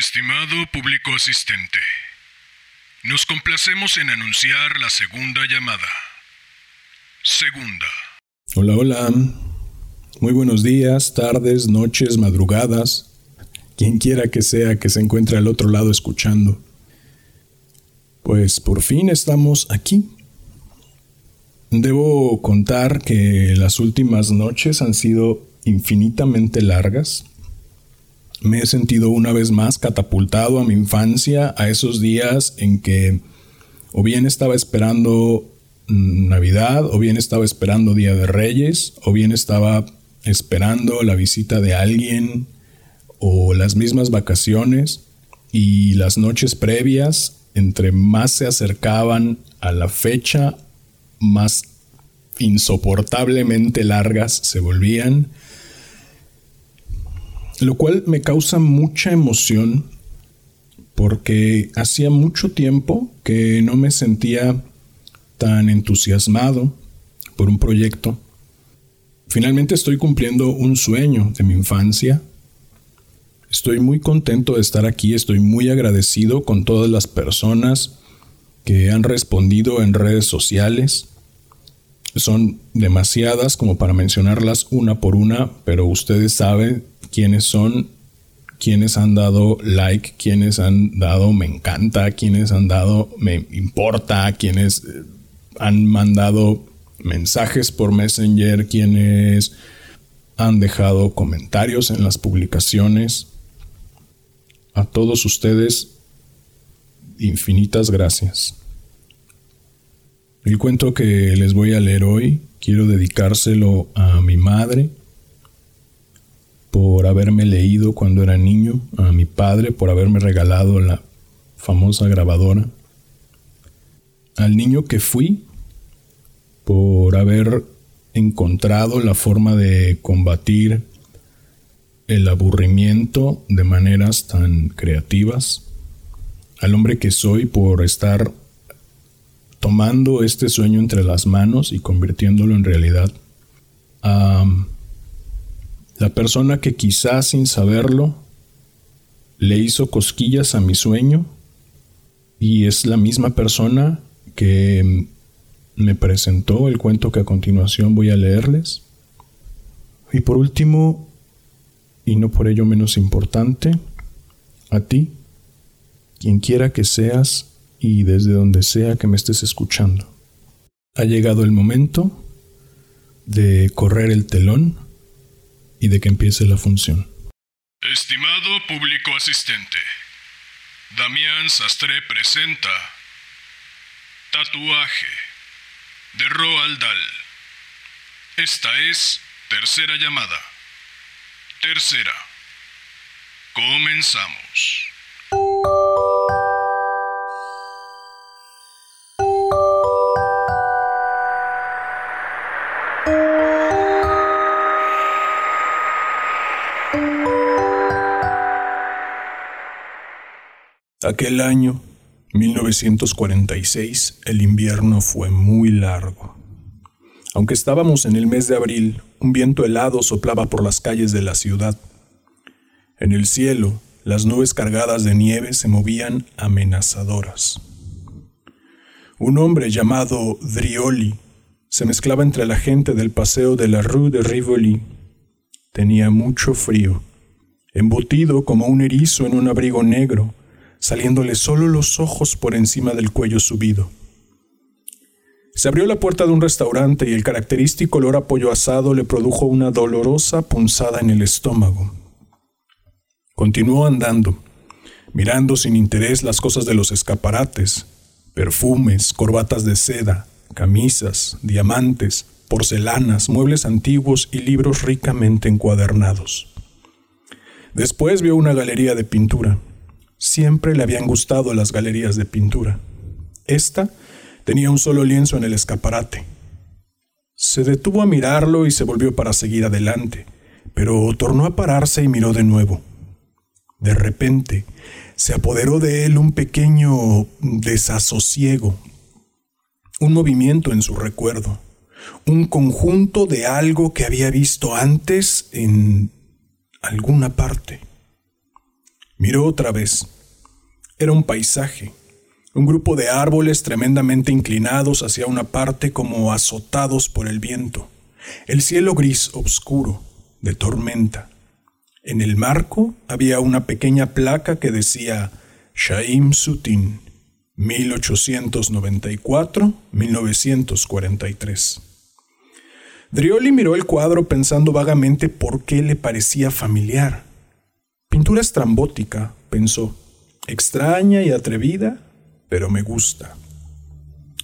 Estimado público asistente, nos complacemos en anunciar la segunda llamada. Segunda. Hola, hola. Muy buenos días, tardes, noches, madrugadas. Quien quiera que sea que se encuentre al otro lado escuchando. Pues por fin estamos aquí. Debo contar que las últimas noches han sido infinitamente largas me he sentido una vez más catapultado a mi infancia, a esos días en que o bien estaba esperando Navidad, o bien estaba esperando Día de Reyes, o bien estaba esperando la visita de alguien, o las mismas vacaciones, y las noches previas, entre más se acercaban a la fecha, más insoportablemente largas se volvían, lo cual me causa mucha emoción porque hacía mucho tiempo que no me sentía tan entusiasmado por un proyecto. Finalmente estoy cumpliendo un sueño de mi infancia. Estoy muy contento de estar aquí, estoy muy agradecido con todas las personas que han respondido en redes sociales. Son demasiadas como para mencionarlas una por una, pero ustedes saben quiénes son, quienes han dado like, quienes han dado me encanta, quienes han dado me importa, quienes eh, han mandado mensajes por Messenger, quienes han dejado comentarios en las publicaciones. A todos ustedes, infinitas gracias. El cuento que les voy a leer hoy quiero dedicárselo a mi madre, por haberme leído cuando era niño, a mi padre por haberme regalado la famosa grabadora, al niño que fui por haber encontrado la forma de combatir el aburrimiento de maneras tan creativas, al hombre que soy por estar tomando este sueño entre las manos y convirtiéndolo en realidad, a la persona que quizás sin saberlo le hizo cosquillas a mi sueño y es la misma persona que me presentó el cuento que a continuación voy a leerles. Y por último, y no por ello menos importante, a ti, quien quiera que seas y desde donde sea que me estés escuchando. Ha llegado el momento de correr el telón y de que empiece la función. Estimado público asistente, Damián Sastre presenta Tatuaje de Roald Dahl. Esta es tercera llamada. Tercera. Comenzamos. Aquel año, 1946, el invierno fue muy largo. Aunque estábamos en el mes de abril, un viento helado soplaba por las calles de la ciudad. En el cielo, las nubes cargadas de nieve se movían amenazadoras. Un hombre llamado Drioli se mezclaba entre la gente del paseo de la Rue de Rivoli. Tenía mucho frío, embutido como un erizo en un abrigo negro, saliéndole solo los ojos por encima del cuello subido. Se abrió la puerta de un restaurante y el característico olor a pollo asado le produjo una dolorosa punzada en el estómago. Continuó andando, mirando sin interés las cosas de los escaparates, perfumes, corbatas de seda, camisas, diamantes, porcelanas, muebles antiguos y libros ricamente encuadernados. Después vio una galería de pintura. Siempre le habían gustado las galerías de pintura. Esta tenía un solo lienzo en el escaparate. Se detuvo a mirarlo y se volvió para seguir adelante, pero tornó a pararse y miró de nuevo. De repente, se apoderó de él un pequeño desasosiego, un movimiento en su recuerdo, un conjunto de algo que había visto antes en alguna parte. Miró otra vez. Era un paisaje, un grupo de árboles tremendamente inclinados hacia una parte como azotados por el viento. El cielo gris oscuro, de tormenta. En el marco había una pequeña placa que decía Shaim Sutin, 1894-1943. Drioli miró el cuadro pensando vagamente por qué le parecía familiar. Estrambótica, pensó, extraña y atrevida, pero me gusta.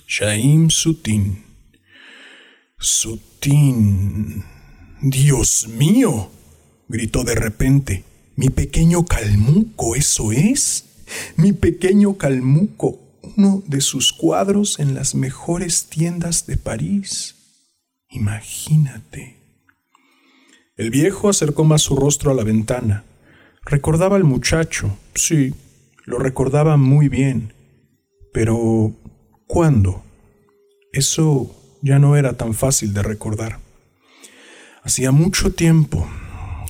Shaim Sutin. Sutin. Dios mío, gritó de repente. Mi pequeño calmuco, eso es. Mi pequeño calmuco, uno de sus cuadros en las mejores tiendas de París. Imagínate. El viejo acercó más su rostro a la ventana. Recordaba al muchacho, sí, lo recordaba muy bien. Pero, ¿cuándo? Eso ya no era tan fácil de recordar. Hacía mucho tiempo.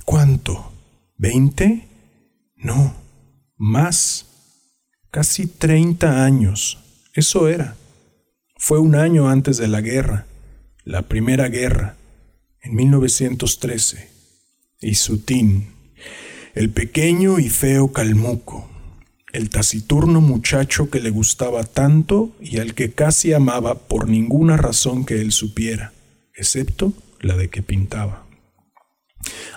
¿Cuánto? ¿Veinte? No, más. Casi treinta años. Eso era. Fue un año antes de la guerra la Primera Guerra, en 1913, y Sutín, el pequeño y feo Calmuco, el taciturno muchacho que le gustaba tanto y al que casi amaba por ninguna razón que él supiera, excepto la de que pintaba.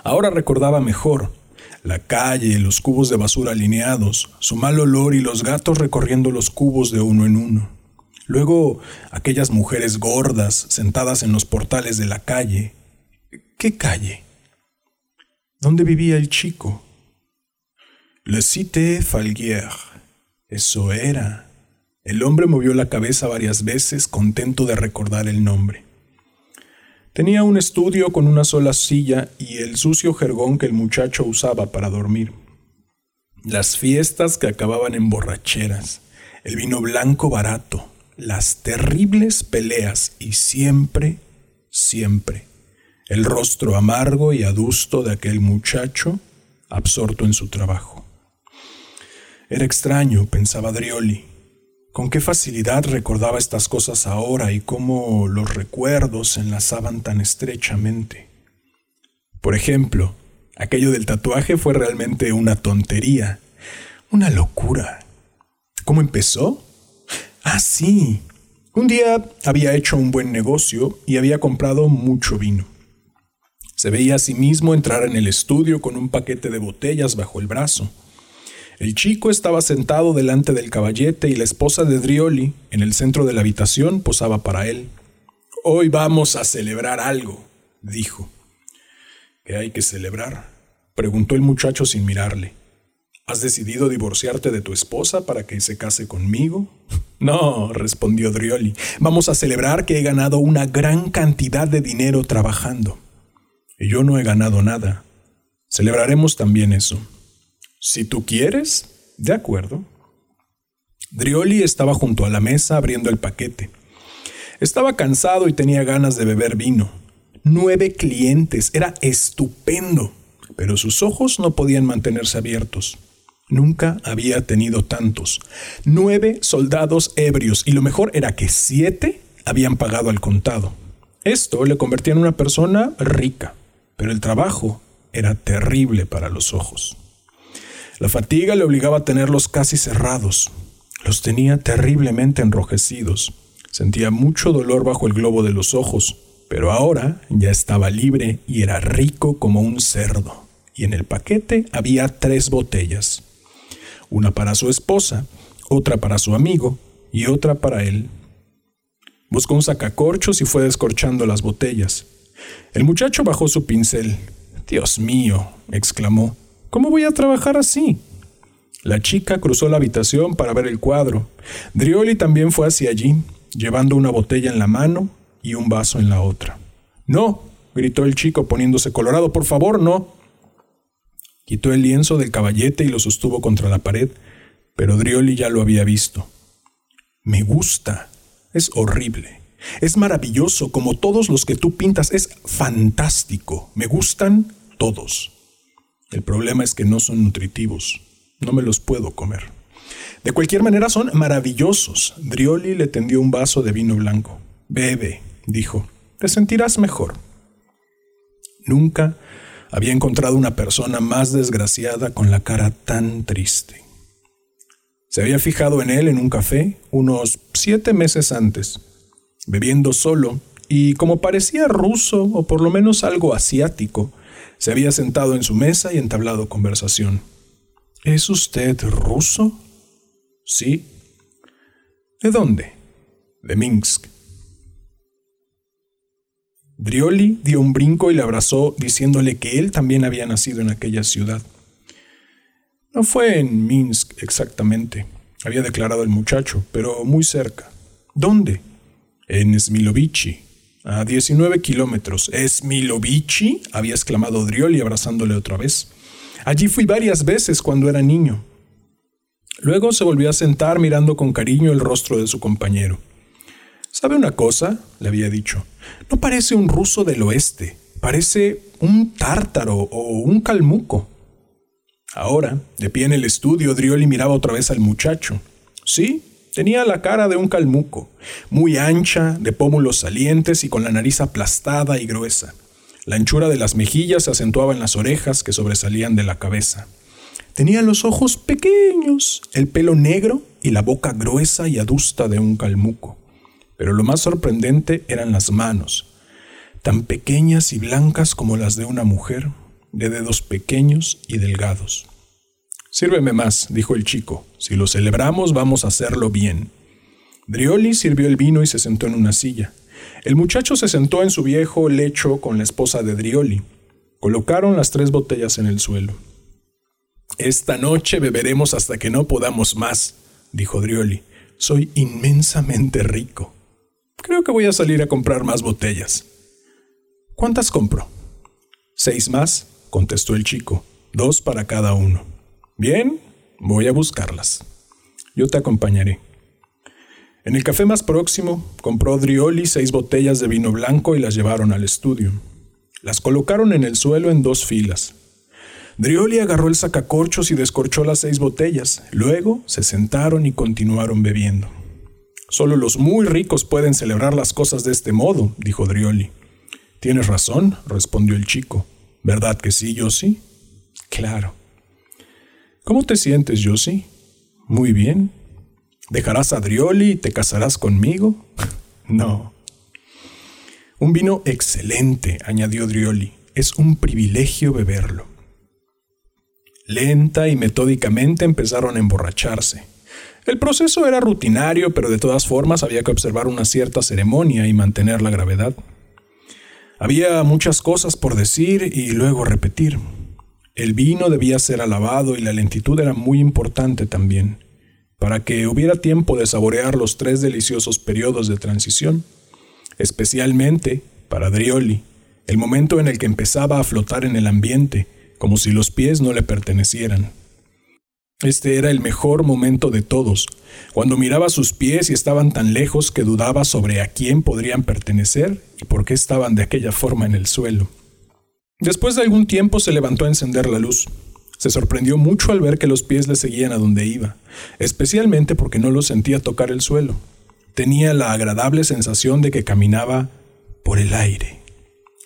Ahora recordaba mejor la calle, los cubos de basura alineados, su mal olor y los gatos recorriendo los cubos de uno en uno. Luego aquellas mujeres gordas sentadas en los portales de la calle. ¿Qué calle? ¿Dónde vivía el chico? Le Cité Falguière. Eso era. El hombre movió la cabeza varias veces, contento de recordar el nombre. Tenía un estudio con una sola silla y el sucio jergón que el muchacho usaba para dormir. Las fiestas que acababan en borracheras, el vino blanco barato, las terribles peleas y siempre, siempre, el rostro amargo y adusto de aquel muchacho absorto en su trabajo. Era extraño, pensaba Drioli, con qué facilidad recordaba estas cosas ahora y cómo los recuerdos se enlazaban tan estrechamente. Por ejemplo, aquello del tatuaje fue realmente una tontería, una locura. ¿Cómo empezó? Ah, sí. Un día había hecho un buen negocio y había comprado mucho vino. Se veía a sí mismo entrar en el estudio con un paquete de botellas bajo el brazo. El chico estaba sentado delante del caballete y la esposa de Drioli, en el centro de la habitación, posaba para él. Hoy vamos a celebrar algo, dijo. ¿Qué hay que celebrar? preguntó el muchacho sin mirarle. ¿Has decidido divorciarte de tu esposa para que se case conmigo? No, respondió Drioli. Vamos a celebrar que he ganado una gran cantidad de dinero trabajando. Y yo no he ganado nada. Celebraremos también eso. Si tú quieres, de acuerdo. Drioli estaba junto a la mesa abriendo el paquete. Estaba cansado y tenía ganas de beber vino. Nueve clientes, era estupendo, pero sus ojos no podían mantenerse abiertos. Nunca había tenido tantos. Nueve soldados ebrios y lo mejor era que siete habían pagado al contado. Esto le convertía en una persona rica, pero el trabajo era terrible para los ojos. La fatiga le obligaba a tenerlos casi cerrados. Los tenía terriblemente enrojecidos. Sentía mucho dolor bajo el globo de los ojos, pero ahora ya estaba libre y era rico como un cerdo. Y en el paquete había tres botellas una para su esposa, otra para su amigo y otra para él. Buscó un sacacorchos y fue descorchando las botellas. El muchacho bajó su pincel. Dios mío, exclamó, ¿cómo voy a trabajar así? La chica cruzó la habitación para ver el cuadro. Drioli también fue hacia allí, llevando una botella en la mano y un vaso en la otra. No, gritó el chico poniéndose colorado, por favor, no. Quitó el lienzo del caballete y lo sostuvo contra la pared, pero Drioli ya lo había visto. Me gusta. Es horrible. Es maravilloso, como todos los que tú pintas. Es fantástico. Me gustan todos. El problema es que no son nutritivos. No me los puedo comer. De cualquier manera son maravillosos. Drioli le tendió un vaso de vino blanco. Bebe, dijo. Te sentirás mejor. Nunca había encontrado una persona más desgraciada con la cara tan triste. Se había fijado en él en un café unos siete meses antes, bebiendo solo, y como parecía ruso o por lo menos algo asiático, se había sentado en su mesa y entablado conversación. ¿Es usted ruso? Sí. ¿De dónde? De Minsk. Drioli dio un brinco y le abrazó diciéndole que él también había nacido en aquella ciudad. No fue en Minsk exactamente, había declarado el muchacho, pero muy cerca. ¿Dónde? En Smilovici, a 19 kilómetros. ¿Smilovici? había exclamado Drioli abrazándole otra vez. Allí fui varias veces cuando era niño. Luego se volvió a sentar mirando con cariño el rostro de su compañero. ¿Sabe una cosa? le había dicho. No parece un ruso del oeste, parece un tártaro o un calmuco. Ahora, de pie en el estudio, Drioli miraba otra vez al muchacho. Sí, tenía la cara de un calmuco, muy ancha, de pómulos salientes y con la nariz aplastada y gruesa. La anchura de las mejillas se acentuaba en las orejas que sobresalían de la cabeza. Tenía los ojos pequeños, el pelo negro y la boca gruesa y adusta de un calmuco. Pero lo más sorprendente eran las manos, tan pequeñas y blancas como las de una mujer, de dedos pequeños y delgados. Sírveme más, dijo el chico. Si lo celebramos, vamos a hacerlo bien. Drioli sirvió el vino y se sentó en una silla. El muchacho se sentó en su viejo lecho con la esposa de Drioli. Colocaron las tres botellas en el suelo. Esta noche beberemos hasta que no podamos más, dijo Drioli. Soy inmensamente rico. Creo que voy a salir a comprar más botellas. ¿Cuántas compro? Seis más, contestó el chico, dos para cada uno. Bien, voy a buscarlas. Yo te acompañaré. En el café más próximo, compró Drioli seis botellas de vino blanco y las llevaron al estudio. Las colocaron en el suelo en dos filas. Drioli agarró el sacacorchos y descorchó las seis botellas. Luego se sentaron y continuaron bebiendo. Solo los muy ricos pueden celebrar las cosas de este modo, dijo Drioli. Tienes razón, respondió el chico. ¿Verdad que sí, Yossi? Claro. ¿Cómo te sientes, Yossi? Muy bien. ¿Dejarás a Drioli y te casarás conmigo? no. Un vino excelente, añadió Drioli. Es un privilegio beberlo. Lenta y metódicamente empezaron a emborracharse. El proceso era rutinario, pero de todas formas había que observar una cierta ceremonia y mantener la gravedad. Había muchas cosas por decir y luego repetir. El vino debía ser alabado y la lentitud era muy importante también, para que hubiera tiempo de saborear los tres deliciosos periodos de transición, especialmente para Drioli, el momento en el que empezaba a flotar en el ambiente, como si los pies no le pertenecieran. Este era el mejor momento de todos, cuando miraba sus pies y estaban tan lejos que dudaba sobre a quién podrían pertenecer y por qué estaban de aquella forma en el suelo. Después de algún tiempo se levantó a encender la luz. Se sorprendió mucho al ver que los pies le seguían a donde iba, especialmente porque no los sentía tocar el suelo. Tenía la agradable sensación de que caminaba por el aire.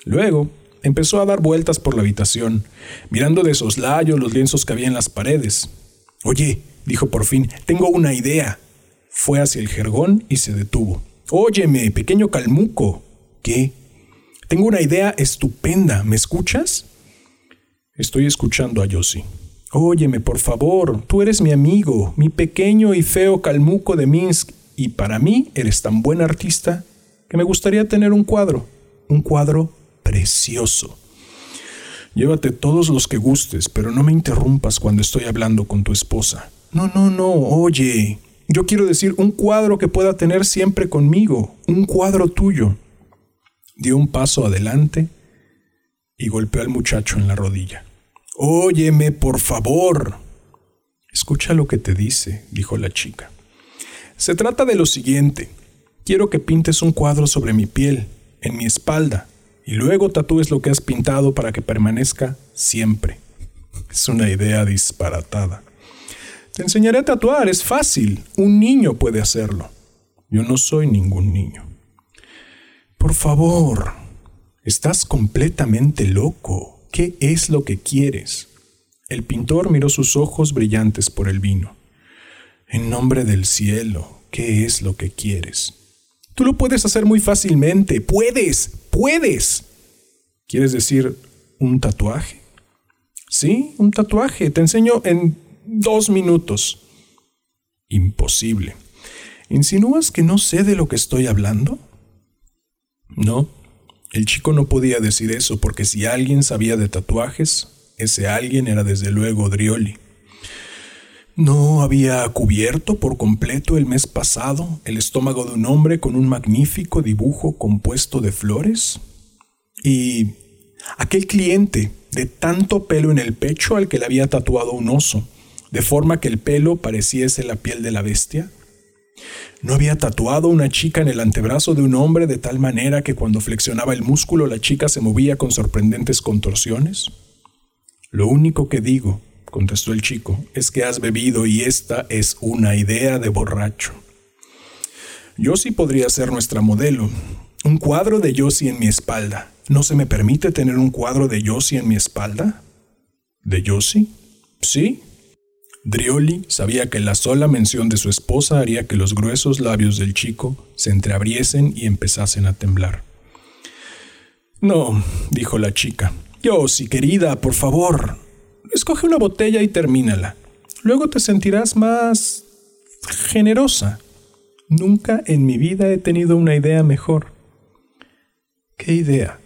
Luego, empezó a dar vueltas por la habitación, mirando de soslayo los lienzos que había en las paredes, Oye, dijo por fin, tengo una idea. Fue hacia el jergón y se detuvo. Óyeme, pequeño calmuco. ¿Qué? Tengo una idea estupenda. ¿Me escuchas? Estoy escuchando a Yossi. Óyeme, por favor, tú eres mi amigo, mi pequeño y feo calmuco de Minsk, y para mí eres tan buen artista que me gustaría tener un cuadro, un cuadro precioso. Llévate todos los que gustes, pero no me interrumpas cuando estoy hablando con tu esposa. No, no, no, oye. Yo quiero decir un cuadro que pueda tener siempre conmigo, un cuadro tuyo. Dio un paso adelante y golpeó al muchacho en la rodilla. Óyeme, por favor. Escucha lo que te dice, dijo la chica. Se trata de lo siguiente. Quiero que pintes un cuadro sobre mi piel, en mi espalda, y luego tatúes lo que has pintado para que permanezca siempre. Es una idea disparatada. Te enseñaré a tatuar, es fácil. Un niño puede hacerlo. Yo no soy ningún niño. Por favor, estás completamente loco. ¿Qué es lo que quieres? El pintor miró sus ojos brillantes por el vino. En nombre del cielo, ¿qué es lo que quieres? Tú lo puedes hacer muy fácilmente. Puedes, puedes. ¿Quieres decir un tatuaje? Sí, un tatuaje. Te enseño en dos minutos. Imposible. ¿Insinúas que no sé de lo que estoy hablando? No, el chico no podía decir eso porque si alguien sabía de tatuajes, ese alguien era desde luego Drioli. ¿No había cubierto por completo el mes pasado el estómago de un hombre con un magnífico dibujo compuesto de flores? Y aquel cliente de tanto pelo en el pecho al que le había tatuado un oso, de forma que el pelo pareciese la piel de la bestia? ¿No había tatuado una chica en el antebrazo de un hombre de tal manera que cuando flexionaba el músculo la chica se movía con sorprendentes contorsiones? Lo único que digo, contestó el chico, es que has bebido y esta es una idea de borracho. Yossi podría ser nuestra modelo. Un cuadro de Yossi en mi espalda. ¿No se me permite tener un cuadro de Yossi en mi espalda? ¿De Yossi? Sí, Drioli sabía que la sola mención de su esposa haría que los gruesos labios del chico se entreabriesen y empezasen a temblar. No, dijo la chica. Yo, si querida, por favor. Escoge una botella y termínala. Luego te sentirás más generosa. Nunca en mi vida he tenido una idea mejor. ¿Qué idea?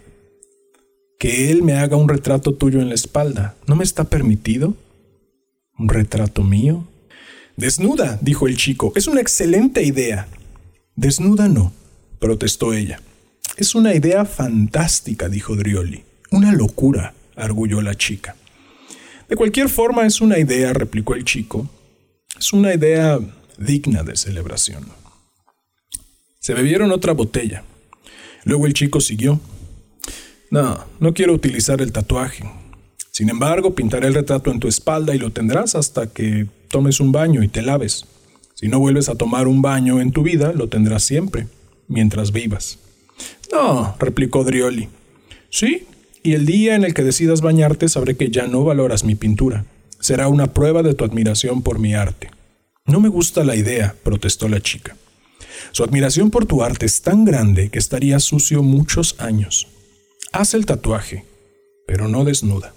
Que él me haga un retrato tuyo en la espalda. ¿No me está permitido? ¿Un retrato mío? Desnuda, dijo el chico. Es una excelente idea. Desnuda no, protestó ella. Es una idea fantástica, dijo Drioli. Una locura, arguyó la chica. De cualquier forma es una idea, replicó el chico. Es una idea digna de celebración. Se bebieron otra botella. Luego el chico siguió. No, no quiero utilizar el tatuaje. Sin embargo, pintaré el retrato en tu espalda y lo tendrás hasta que tomes un baño y te laves. Si no vuelves a tomar un baño en tu vida, lo tendrás siempre, mientras vivas. No, replicó Drioli. Sí, y el día en el que decidas bañarte sabré que ya no valoras mi pintura. Será una prueba de tu admiración por mi arte. No me gusta la idea, protestó la chica. Su admiración por tu arte es tan grande que estaría sucio muchos años. Haz el tatuaje, pero no desnuda.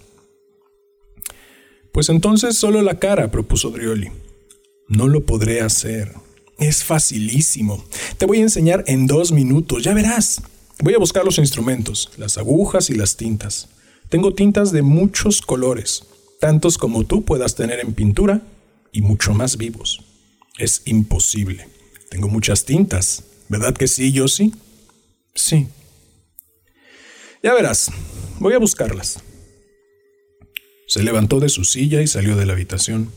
Pues entonces solo la cara, propuso Drioli. No lo podré hacer. Es facilísimo. Te voy a enseñar en dos minutos, ya verás. Voy a buscar los instrumentos, las agujas y las tintas. Tengo tintas de muchos colores, tantos como tú puedas tener en pintura y mucho más vivos. Es imposible. Tengo muchas tintas, ¿verdad que sí, yo sí? Sí. Ya verás, voy a buscarlas. Se levantó de su silla y salió de la habitación.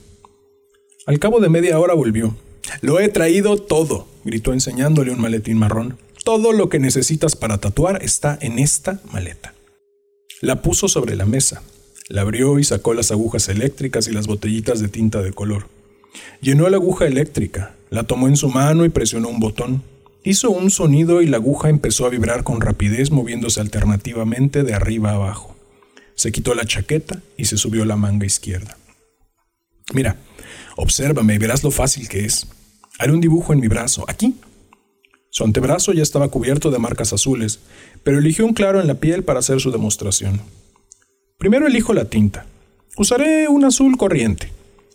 Al cabo de media hora volvió. Lo he traído todo, gritó enseñándole un maletín marrón. Todo lo que necesitas para tatuar está en esta maleta. La puso sobre la mesa, la abrió y sacó las agujas eléctricas y las botellitas de tinta de color. Llenó la aguja eléctrica, la tomó en su mano y presionó un botón. Hizo un sonido y la aguja empezó a vibrar con rapidez moviéndose alternativamente de arriba a abajo. Se quitó la chaqueta y se subió la manga izquierda. Mira, obsérvame y verás lo fácil que es. Haré un dibujo en mi brazo, aquí. Su antebrazo ya estaba cubierto de marcas azules, pero eligió un claro en la piel para hacer su demostración. Primero elijo la tinta. Usaré un azul corriente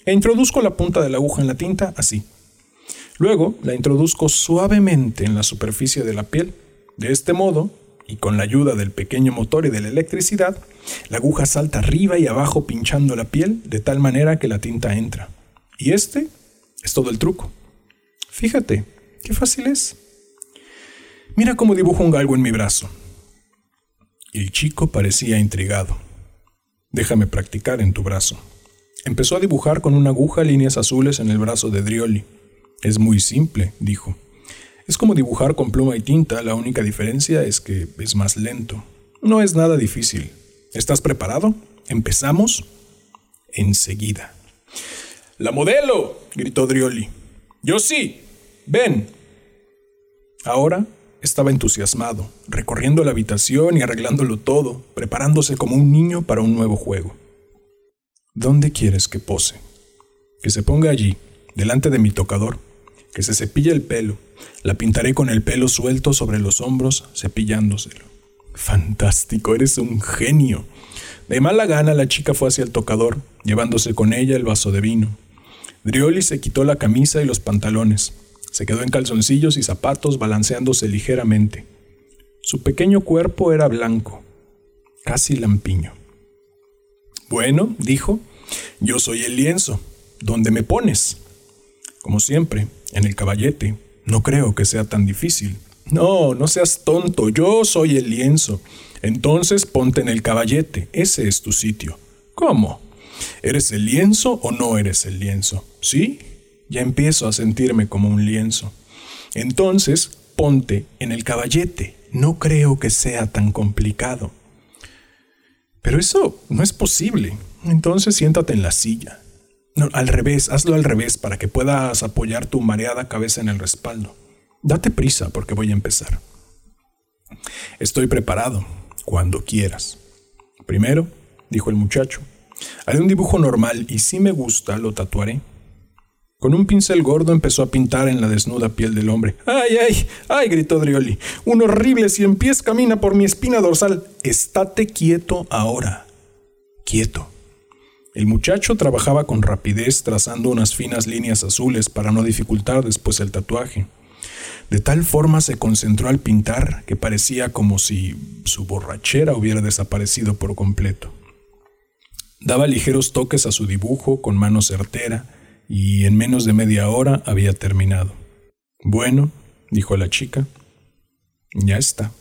e introduzco la punta de la aguja en la tinta así. Luego la introduzco suavemente en la superficie de la piel. De este modo, y con la ayuda del pequeño motor y de la electricidad, la aguja salta arriba y abajo pinchando la piel de tal manera que la tinta entra. Y este es todo el truco. Fíjate, qué fácil es. Mira cómo dibujo un galgo en mi brazo. El chico parecía intrigado. Déjame practicar en tu brazo. Empezó a dibujar con una aguja líneas azules en el brazo de Drioli. Es muy simple, dijo. Es como dibujar con pluma y tinta, la única diferencia es que es más lento. No es nada difícil. ¿Estás preparado? ¿Empezamos? Enseguida. La modelo, gritó Drioli. Yo sí. Ven. Ahora estaba entusiasmado, recorriendo la habitación y arreglándolo todo, preparándose como un niño para un nuevo juego. ¿Dónde quieres que pose? Que se ponga allí, delante de mi tocador, que se cepille el pelo. La pintaré con el pelo suelto sobre los hombros, cepillándoselo. Fantástico, eres un genio. De mala gana la chica fue hacia el tocador, llevándose con ella el vaso de vino. Drioli se quitó la camisa y los pantalones. Se quedó en calzoncillos y zapatos balanceándose ligeramente. Su pequeño cuerpo era blanco, casi lampiño. Bueno, dijo, yo soy el lienzo. ¿Dónde me pones? Como siempre, en el caballete. No creo que sea tan difícil. No, no seas tonto, yo soy el lienzo. Entonces ponte en el caballete, ese es tu sitio. ¿Cómo? ¿Eres el lienzo o no eres el lienzo? ¿Sí? Ya empiezo a sentirme como un lienzo. Entonces, ponte en el caballete. No creo que sea tan complicado. Pero eso no es posible. Entonces siéntate en la silla. No, al revés, hazlo al revés para que puedas apoyar tu mareada cabeza en el respaldo. Date prisa porque voy a empezar. Estoy preparado, cuando quieras. Primero, dijo el muchacho, haré un dibujo normal y si me gusta lo tatuaré. Con un pincel gordo empezó a pintar en la desnuda piel del hombre. ¡Ay, ay! ¡Ay! gritó Drioli. Un horrible cien pies camina por mi espina dorsal. Estate quieto ahora. Quieto. El muchacho trabajaba con rapidez trazando unas finas líneas azules para no dificultar después el tatuaje. De tal forma se concentró al pintar que parecía como si su borrachera hubiera desaparecido por completo. Daba ligeros toques a su dibujo con mano certera, y en menos de media hora había terminado. Bueno, dijo la chica, ya está.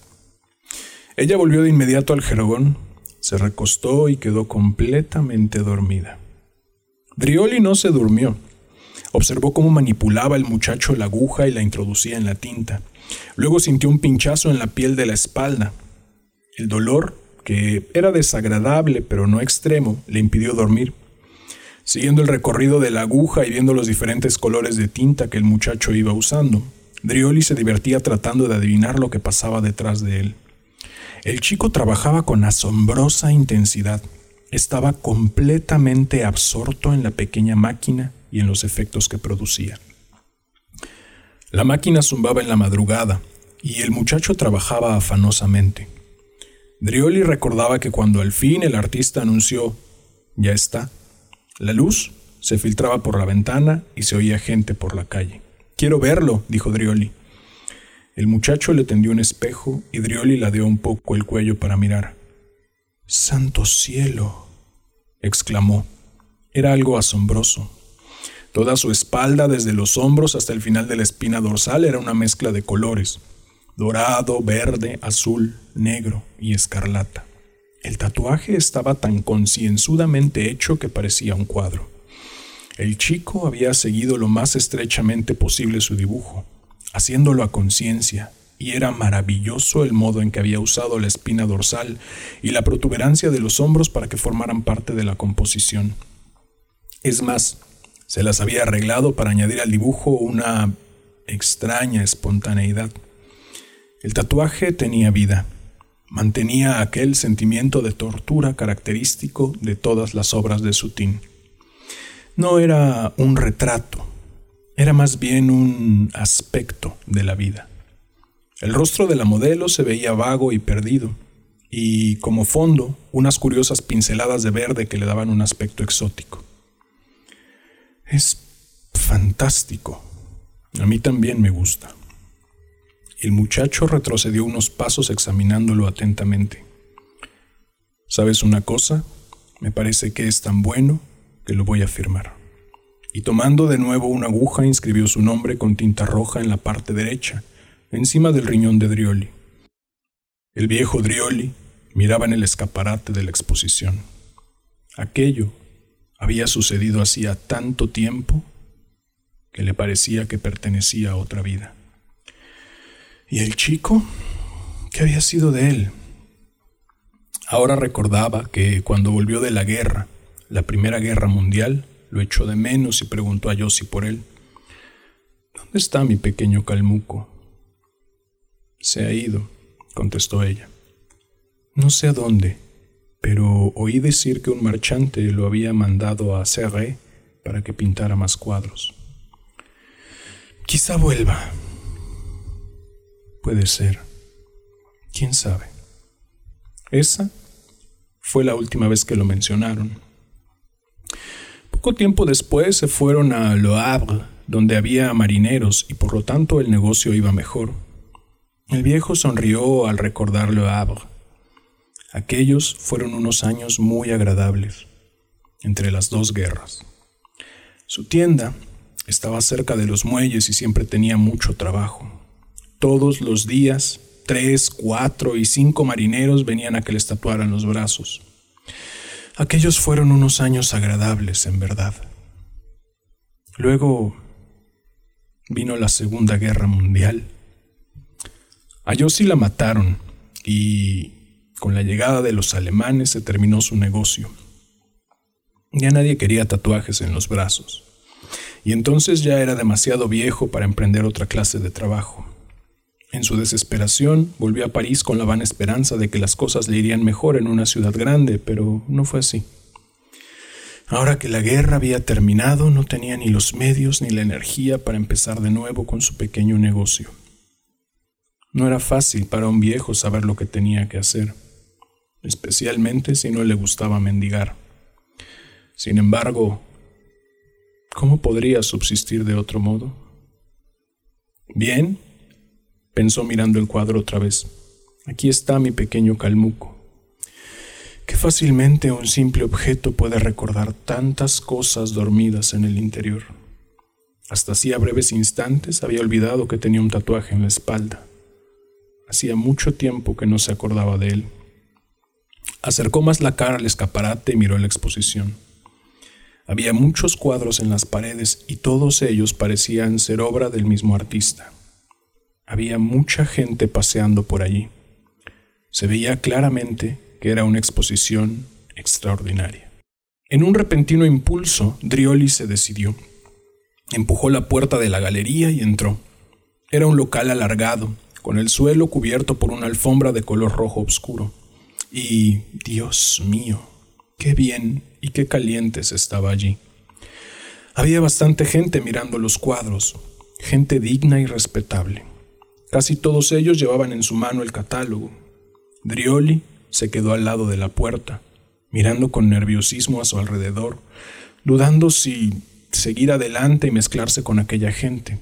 Ella volvió de inmediato al jerogón, se recostó y quedó completamente dormida. Drioli no se durmió. Observó cómo manipulaba el muchacho la aguja y la introducía en la tinta. Luego sintió un pinchazo en la piel de la espalda. El dolor, que era desagradable pero no extremo, le impidió dormir. Siguiendo el recorrido de la aguja y viendo los diferentes colores de tinta que el muchacho iba usando, Drioli se divertía tratando de adivinar lo que pasaba detrás de él. El chico trabajaba con asombrosa intensidad. Estaba completamente absorto en la pequeña máquina y en los efectos que producía. La máquina zumbaba en la madrugada y el muchacho trabajaba afanosamente. Drioli recordaba que cuando al fin el artista anunció, ya está, la luz se filtraba por la ventana y se oía gente por la calle. Quiero verlo, dijo Drioli. El muchacho le tendió un espejo y Drioli ladeó un poco el cuello para mirar. Santo cielo, exclamó. Era algo asombroso. Toda su espalda, desde los hombros hasta el final de la espina dorsal, era una mezcla de colores. Dorado, verde, azul, negro y escarlata. El tatuaje estaba tan concienzudamente hecho que parecía un cuadro. El chico había seguido lo más estrechamente posible su dibujo, haciéndolo a conciencia, y era maravilloso el modo en que había usado la espina dorsal y la protuberancia de los hombros para que formaran parte de la composición. Es más, se las había arreglado para añadir al dibujo una extraña espontaneidad. El tatuaje tenía vida mantenía aquel sentimiento de tortura característico de todas las obras de Sutin. No era un retrato, era más bien un aspecto de la vida. El rostro de la modelo se veía vago y perdido, y como fondo unas curiosas pinceladas de verde que le daban un aspecto exótico. Es fantástico. A mí también me gusta. El muchacho retrocedió unos pasos examinándolo atentamente. ¿Sabes una cosa? Me parece que es tan bueno que lo voy a firmar. Y tomando de nuevo una aguja inscribió su nombre con tinta roja en la parte derecha, encima del riñón de Drioli. El viejo Drioli miraba en el escaparate de la exposición. Aquello había sucedido hacía tanto tiempo que le parecía que pertenecía a otra vida. ¿Y el chico? ¿Qué había sido de él? Ahora recordaba que cuando volvió de la guerra, la Primera Guerra Mundial, lo echó de menos y preguntó a Yossi por él. ¿Dónde está mi pequeño calmuco? Se ha ido, contestó ella. No sé a dónde, pero oí decir que un marchante lo había mandado a Serré para que pintara más cuadros. Quizá vuelva. Puede ser. ¿Quién sabe? Esa fue la última vez que lo mencionaron. Poco tiempo después se fueron a Le Havre, donde había marineros y por lo tanto el negocio iba mejor. El viejo sonrió al recordar Le Havre. Aquellos fueron unos años muy agradables, entre las dos guerras. Su tienda estaba cerca de los muelles y siempre tenía mucho trabajo. Todos los días, tres, cuatro y cinco marineros venían a que les tatuaran los brazos. Aquellos fueron unos años agradables, en verdad. Luego vino la Segunda Guerra Mundial. A Yossi la mataron y con la llegada de los alemanes se terminó su negocio. Ya nadie quería tatuajes en los brazos, y entonces ya era demasiado viejo para emprender otra clase de trabajo. En su desesperación, volvió a París con la vana esperanza de que las cosas le irían mejor en una ciudad grande, pero no fue así. Ahora que la guerra había terminado, no tenía ni los medios ni la energía para empezar de nuevo con su pequeño negocio. No era fácil para un viejo saber lo que tenía que hacer, especialmente si no le gustaba mendigar. Sin embargo, ¿cómo podría subsistir de otro modo? Bien, pensó mirando el cuadro otra vez. Aquí está mi pequeño calmuco. Qué fácilmente un simple objeto puede recordar tantas cosas dormidas en el interior. Hasta hacía breves instantes había olvidado que tenía un tatuaje en la espalda. Hacía mucho tiempo que no se acordaba de él. Acercó más la cara al escaparate y miró la exposición. Había muchos cuadros en las paredes y todos ellos parecían ser obra del mismo artista. Había mucha gente paseando por allí. Se veía claramente que era una exposición extraordinaria. En un repentino impulso, Drioli se decidió. Empujó la puerta de la galería y entró. Era un local alargado, con el suelo cubierto por una alfombra de color rojo oscuro. Y, Dios mío, qué bien y qué calientes estaba allí. Había bastante gente mirando los cuadros, gente digna y respetable. Casi todos ellos llevaban en su mano el catálogo. Drioli se quedó al lado de la puerta, mirando con nerviosismo a su alrededor, dudando si seguir adelante y mezclarse con aquella gente.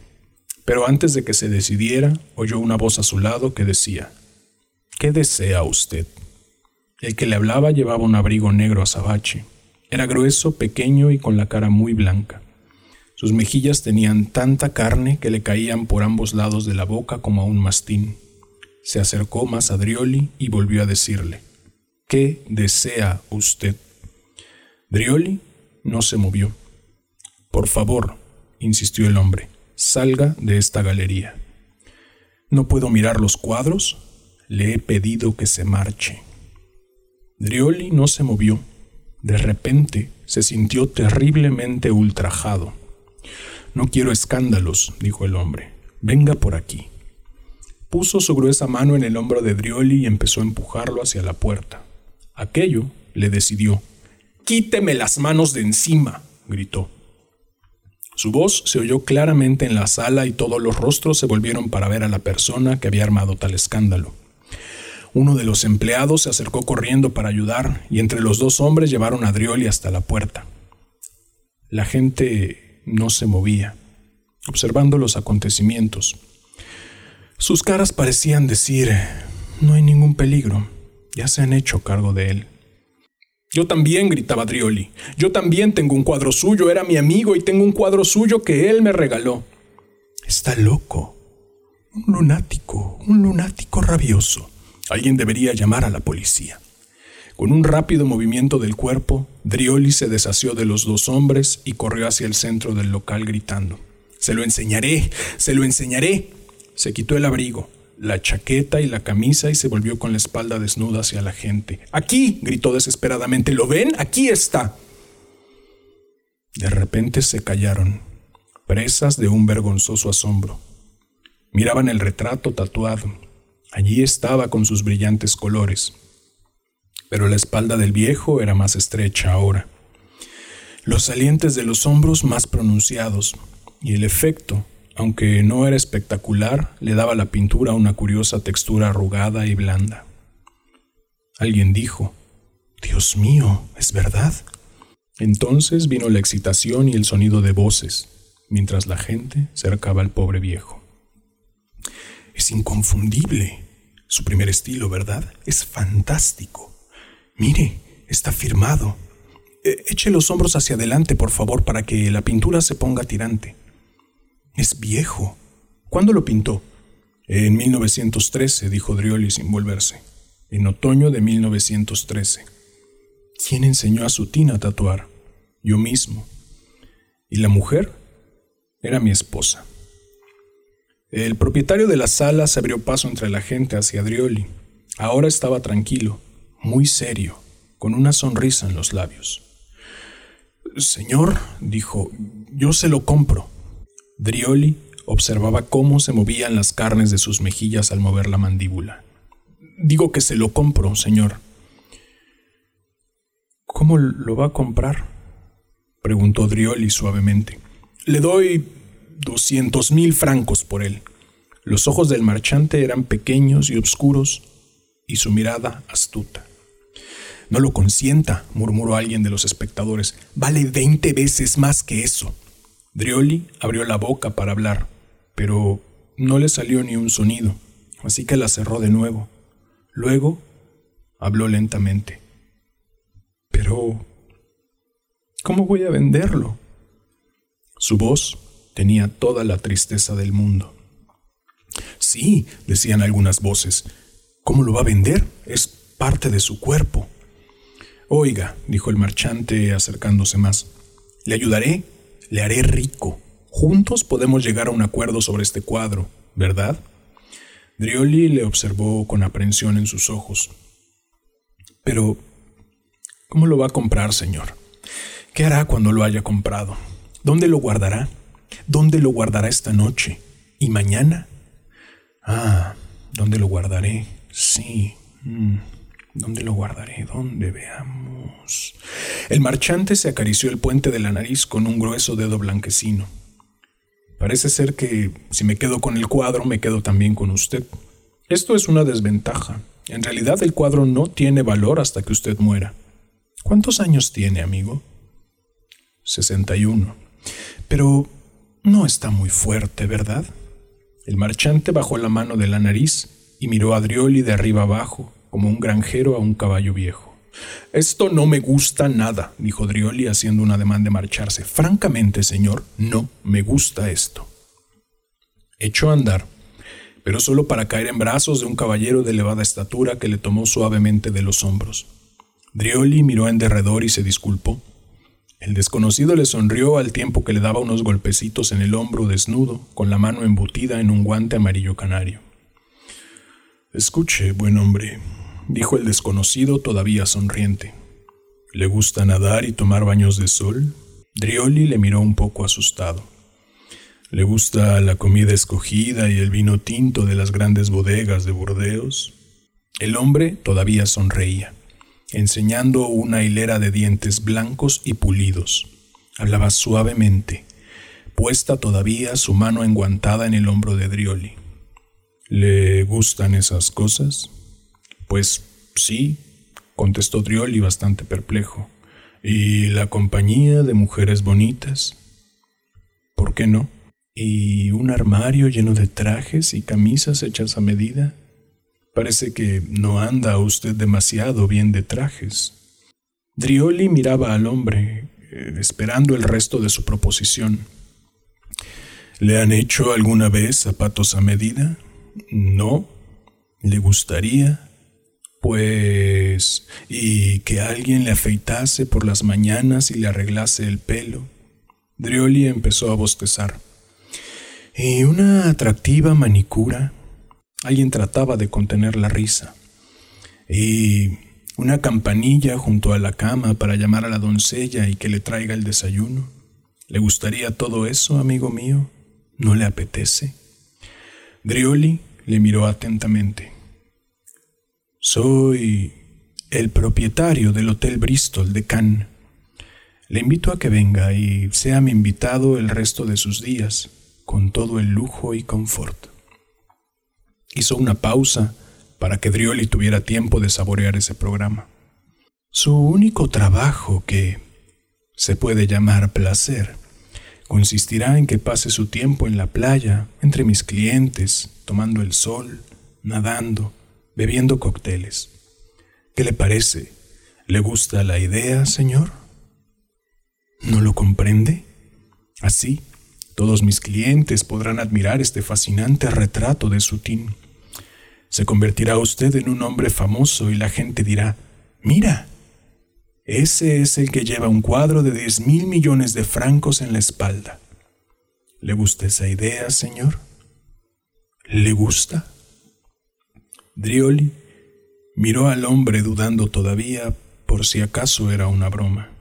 Pero antes de que se decidiera, oyó una voz a su lado que decía, ¿Qué desea usted? El que le hablaba llevaba un abrigo negro azabache. Era grueso, pequeño y con la cara muy blanca. Sus mejillas tenían tanta carne que le caían por ambos lados de la boca como a un mastín. Se acercó más a Drioli y volvió a decirle, ¿Qué desea usted? Drioli no se movió. Por favor, insistió el hombre, salga de esta galería. ¿No puedo mirar los cuadros? Le he pedido que se marche. Drioli no se movió. De repente se sintió terriblemente ultrajado. No quiero escándalos, dijo el hombre. Venga por aquí. Puso su gruesa mano en el hombro de Drioli y empezó a empujarlo hacia la puerta. Aquello le decidió. Quíteme las manos de encima, gritó. Su voz se oyó claramente en la sala y todos los rostros se volvieron para ver a la persona que había armado tal escándalo. Uno de los empleados se acercó corriendo para ayudar y entre los dos hombres llevaron a Drioli hasta la puerta. La gente no se movía, observando los acontecimientos. Sus caras parecían decir, no hay ningún peligro, ya se han hecho cargo de él. Yo también, gritaba Drioli, yo también tengo un cuadro suyo, era mi amigo y tengo un cuadro suyo que él me regaló. Está loco, un lunático, un lunático rabioso. Alguien debería llamar a la policía. Con un rápido movimiento del cuerpo, Drioli se deshació de los dos hombres y corrió hacia el centro del local gritando. Se lo enseñaré, se lo enseñaré. Se quitó el abrigo, la chaqueta y la camisa y se volvió con la espalda desnuda hacia la gente. Aquí, gritó desesperadamente, ¿lo ven? Aquí está. De repente se callaron, presas de un vergonzoso asombro. Miraban el retrato tatuado. Allí estaba con sus brillantes colores. Pero la espalda del viejo era más estrecha ahora. Los salientes de los hombros más pronunciados, y el efecto, aunque no era espectacular, le daba a la pintura una curiosa textura arrugada y blanda. Alguien dijo, Dios mío, ¿es verdad? Entonces vino la excitación y el sonido de voces, mientras la gente cercaba al pobre viejo. Es inconfundible. Su primer estilo, ¿verdad? Es fantástico. Mire, está firmado. E, eche los hombros hacia adelante, por favor, para que la pintura se ponga tirante. Es viejo. ¿Cuándo lo pintó? En 1913, dijo Drioli sin volverse. En otoño de 1913. ¿Quién enseñó a su tina a tatuar? Yo mismo. ¿Y la mujer? Era mi esposa. El propietario de la sala se abrió paso entre la gente hacia Adrioli. Ahora estaba tranquilo, muy serio, con una sonrisa en los labios. Señor, dijo, yo se lo compro. Drioli observaba cómo se movían las carnes de sus mejillas al mover la mandíbula. Digo que se lo compro, señor. ¿Cómo lo va a comprar? preguntó Drioli suavemente. Le doy doscientos mil francos por él. Los ojos del marchante eran pequeños y oscuros y su mirada astuta. No lo consienta, murmuró alguien de los espectadores. Vale veinte veces más que eso. Drioli abrió la boca para hablar, pero no le salió ni un sonido, así que la cerró de nuevo. Luego habló lentamente. Pero, ¿cómo voy a venderlo? Su voz tenía toda la tristeza del mundo. Sí, decían algunas voces. ¿Cómo lo va a vender? Es parte de su cuerpo. Oiga, dijo el marchante acercándose más, le ayudaré, le haré rico. Juntos podemos llegar a un acuerdo sobre este cuadro, ¿verdad? Drioli le observó con aprensión en sus ojos. Pero, ¿Cómo lo va a comprar, señor? ¿Qué hará cuando lo haya comprado? ¿Dónde lo guardará? ¿Dónde lo guardará esta noche? ¿Y mañana? Ah, ¿dónde lo guardaré? Sí. Mm, ¿Dónde lo guardaré? ¿Dónde veamos? El marchante se acarició el puente de la nariz con un grueso dedo blanquecino. Parece ser que si me quedo con el cuadro, me quedo también con usted. Esto es una desventaja. En realidad el cuadro no tiene valor hasta que usted muera. ¿Cuántos años tiene, amigo? 61. Pero no está muy fuerte, ¿verdad? El marchante bajó la mano de la nariz y miró a Drioli de arriba abajo, como un granjero a un caballo viejo. Esto no me gusta nada, dijo Drioli haciendo un ademán de marcharse. Francamente, señor, no me gusta esto. Echó a andar, pero solo para caer en brazos de un caballero de elevada estatura que le tomó suavemente de los hombros. Drioli miró en derredor y se disculpó. El desconocido le sonrió al tiempo que le daba unos golpecitos en el hombro desnudo, con la mano embutida en un guante amarillo canario. Escuche, buen hombre, dijo el desconocido todavía sonriente. ¿Le gusta nadar y tomar baños de sol? Drioli le miró un poco asustado. ¿Le gusta la comida escogida y el vino tinto de las grandes bodegas de Burdeos? El hombre todavía sonreía enseñando una hilera de dientes blancos y pulidos. Hablaba suavemente, puesta todavía su mano enguantada en el hombro de Drioli. ¿Le gustan esas cosas? Pues sí, contestó Drioli bastante perplejo. ¿Y la compañía de mujeres bonitas? ¿Por qué no? ¿Y un armario lleno de trajes y camisas hechas a medida? Parece que no anda usted demasiado bien de trajes. Drioli miraba al hombre, eh, esperando el resto de su proposición. ¿Le han hecho alguna vez zapatos a medida? No. ¿Le gustaría? Pues... ¿Y que alguien le afeitase por las mañanas y le arreglase el pelo? Drioli empezó a bostezar. ¿Y una atractiva manicura? Alguien trataba de contener la risa. Y una campanilla junto a la cama para llamar a la doncella y que le traiga el desayuno. ¿Le gustaría todo eso, amigo mío? ¿No le apetece? Drioli le miró atentamente. Soy el propietario del Hotel Bristol de Cannes. Le invito a que venga y sea mi invitado el resto de sus días, con todo el lujo y confort. Hizo una pausa para que Drioli tuviera tiempo de saborear ese programa. Su único trabajo, que se puede llamar placer, consistirá en que pase su tiempo en la playa, entre mis clientes, tomando el sol, nadando, bebiendo cócteles. ¿Qué le parece? ¿Le gusta la idea, señor? ¿No lo comprende? Así, todos mis clientes podrán admirar este fascinante retrato de Sutín. Se convertirá usted en un hombre famoso y la gente dirá, mira, ese es el que lleva un cuadro de diez mil millones de francos en la espalda. ¿Le gusta esa idea, señor? ¿Le gusta? Drioli miró al hombre dudando todavía por si acaso era una broma.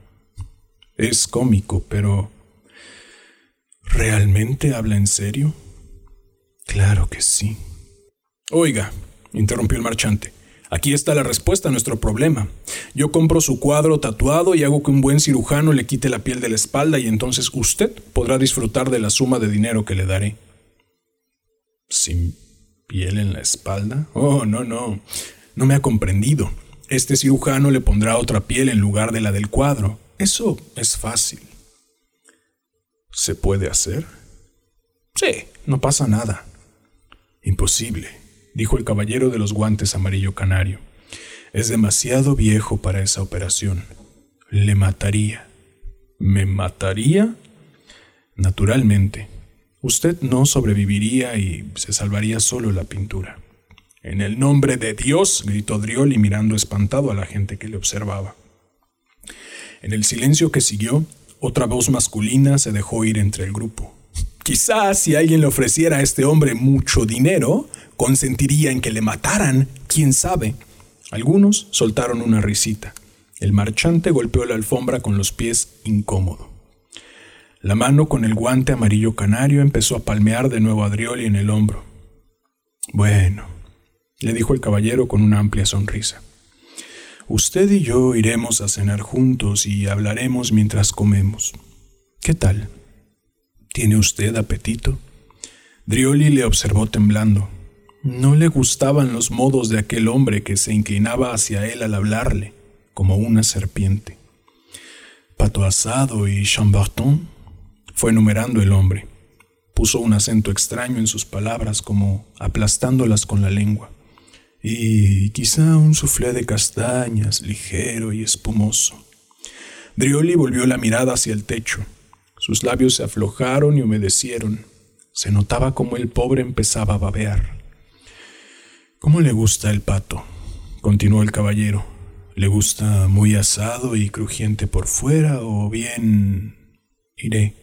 Es cómico, pero... ¿Realmente habla en serio? Claro que sí. Oiga, interrumpió el marchante, Aquí está la respuesta a nuestro problema. Yo compro su cuadro tatuado y hago que un buen cirujano le quite la piel de la espalda y entonces usted podrá disfrutar de la suma de dinero que le daré. ¿Sin piel en la espalda? Oh, no, no. No me ha comprendido. Este cirujano le pondrá otra piel en lugar de la del cuadro. Eso es fácil. ¿Se puede hacer? Sí, no pasa nada. Imposible dijo el caballero de los guantes amarillo canario. Es demasiado viejo para esa operación. Le mataría. ¿Me mataría? Naturalmente. Usted no sobreviviría y se salvaría solo la pintura. En el nombre de Dios, gritó Drioli mirando espantado a la gente que le observaba. En el silencio que siguió, otra voz masculina se dejó ir entre el grupo. Quizás si alguien le ofreciera a este hombre mucho dinero, consentiría en que le mataran, quién sabe. Algunos soltaron una risita. El marchante golpeó la alfombra con los pies incómodo. La mano con el guante amarillo canario empezó a palmear de nuevo a Drioli en el hombro. Bueno, le dijo el caballero con una amplia sonrisa. Usted y yo iremos a cenar juntos y hablaremos mientras comemos. ¿Qué tal? ¿Tiene usted apetito? Drioli le observó temblando. No le gustaban los modos de aquel hombre que se inclinaba hacia él al hablarle, como una serpiente. Pato asado y chamberton, fue enumerando el hombre. Puso un acento extraño en sus palabras, como aplastándolas con la lengua. Y quizá un soufflé de castañas, ligero y espumoso. Drioli volvió la mirada hacia el techo. Sus labios se aflojaron y humedecieron. Se notaba como el pobre empezaba a babear. ¿Cómo le gusta el pato? continuó el caballero. ¿Le gusta muy asado y crujiente por fuera o bien... iré?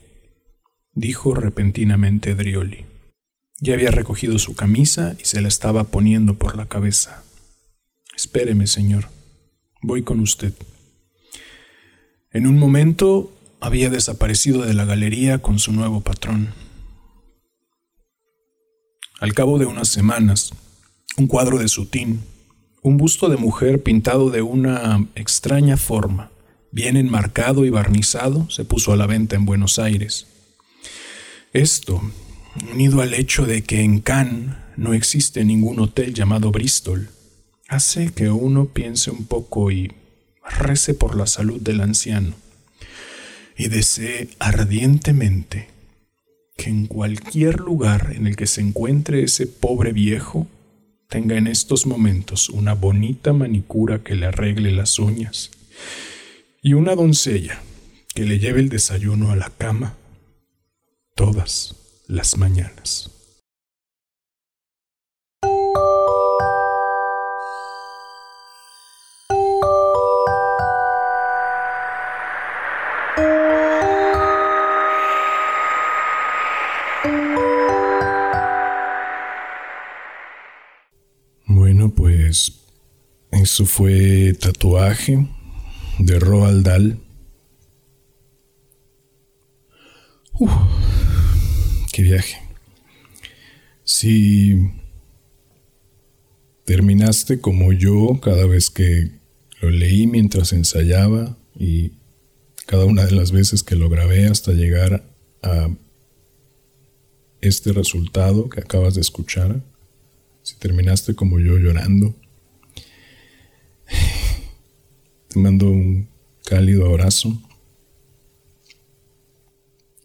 dijo repentinamente Drioli. Ya había recogido su camisa y se la estaba poniendo por la cabeza. Espéreme, señor. Voy con usted. En un momento había desaparecido de la galería con su nuevo patrón. Al cabo de unas semanas, un cuadro de Sutín, un busto de mujer pintado de una extraña forma, bien enmarcado y barnizado, se puso a la venta en Buenos Aires. Esto, unido al hecho de que en Cannes no existe ningún hotel llamado Bristol, hace que uno piense un poco y rece por la salud del anciano, y desee ardientemente que en cualquier lugar en el que se encuentre ese pobre viejo tenga en estos momentos una bonita manicura que le arregle las uñas y una doncella que le lleve el desayuno a la cama todas las mañanas. Eso fue Tatuaje de Roald Dahl. qué viaje. Si terminaste como yo cada vez que lo leí mientras ensayaba y cada una de las veces que lo grabé hasta llegar a este resultado que acabas de escuchar, si terminaste como yo llorando, te mando un cálido abrazo.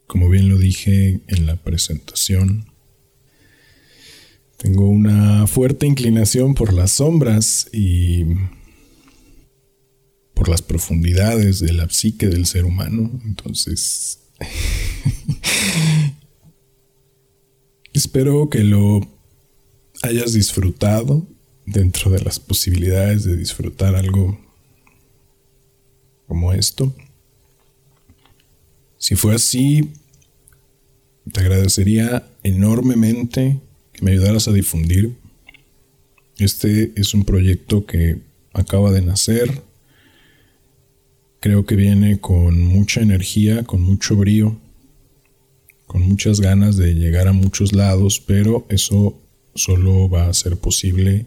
Como bien lo dije en la presentación, tengo una fuerte inclinación por las sombras y por las profundidades de la psique del ser humano. Entonces, espero que lo hayas disfrutado dentro de las posibilidades de disfrutar algo como esto. Si fue así, te agradecería enormemente que me ayudaras a difundir. Este es un proyecto que acaba de nacer. Creo que viene con mucha energía, con mucho brío, con muchas ganas de llegar a muchos lados, pero eso solo va a ser posible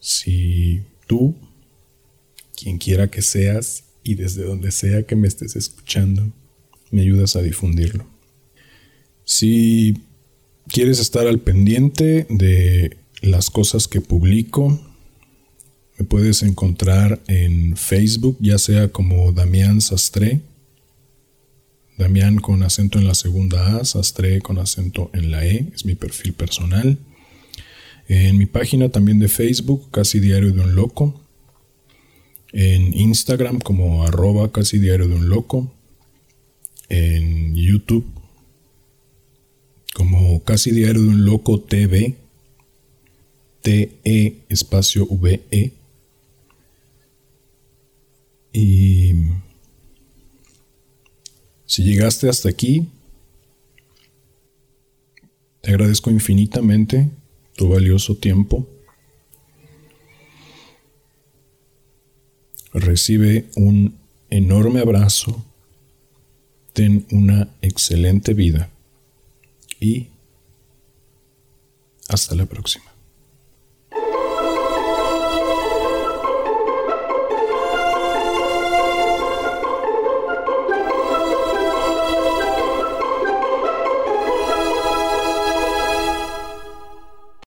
si tú, quien quiera que seas y desde donde sea que me estés escuchando, me ayudas a difundirlo. Si quieres estar al pendiente de las cosas que publico, me puedes encontrar en Facebook, ya sea como Damián Sastre, Damián con acento en la segunda A, Sastre con acento en la E, es mi perfil personal. En mi página también de Facebook, Casi Diario de un Loco. En Instagram como arroba Casi Diario de un Loco. En YouTube como Casi Diario de un Loco TV. T-E espacio V-E. Y si llegaste hasta aquí, te agradezco infinitamente tu valioso tiempo. Recibe un enorme abrazo, ten una excelente vida y hasta la próxima.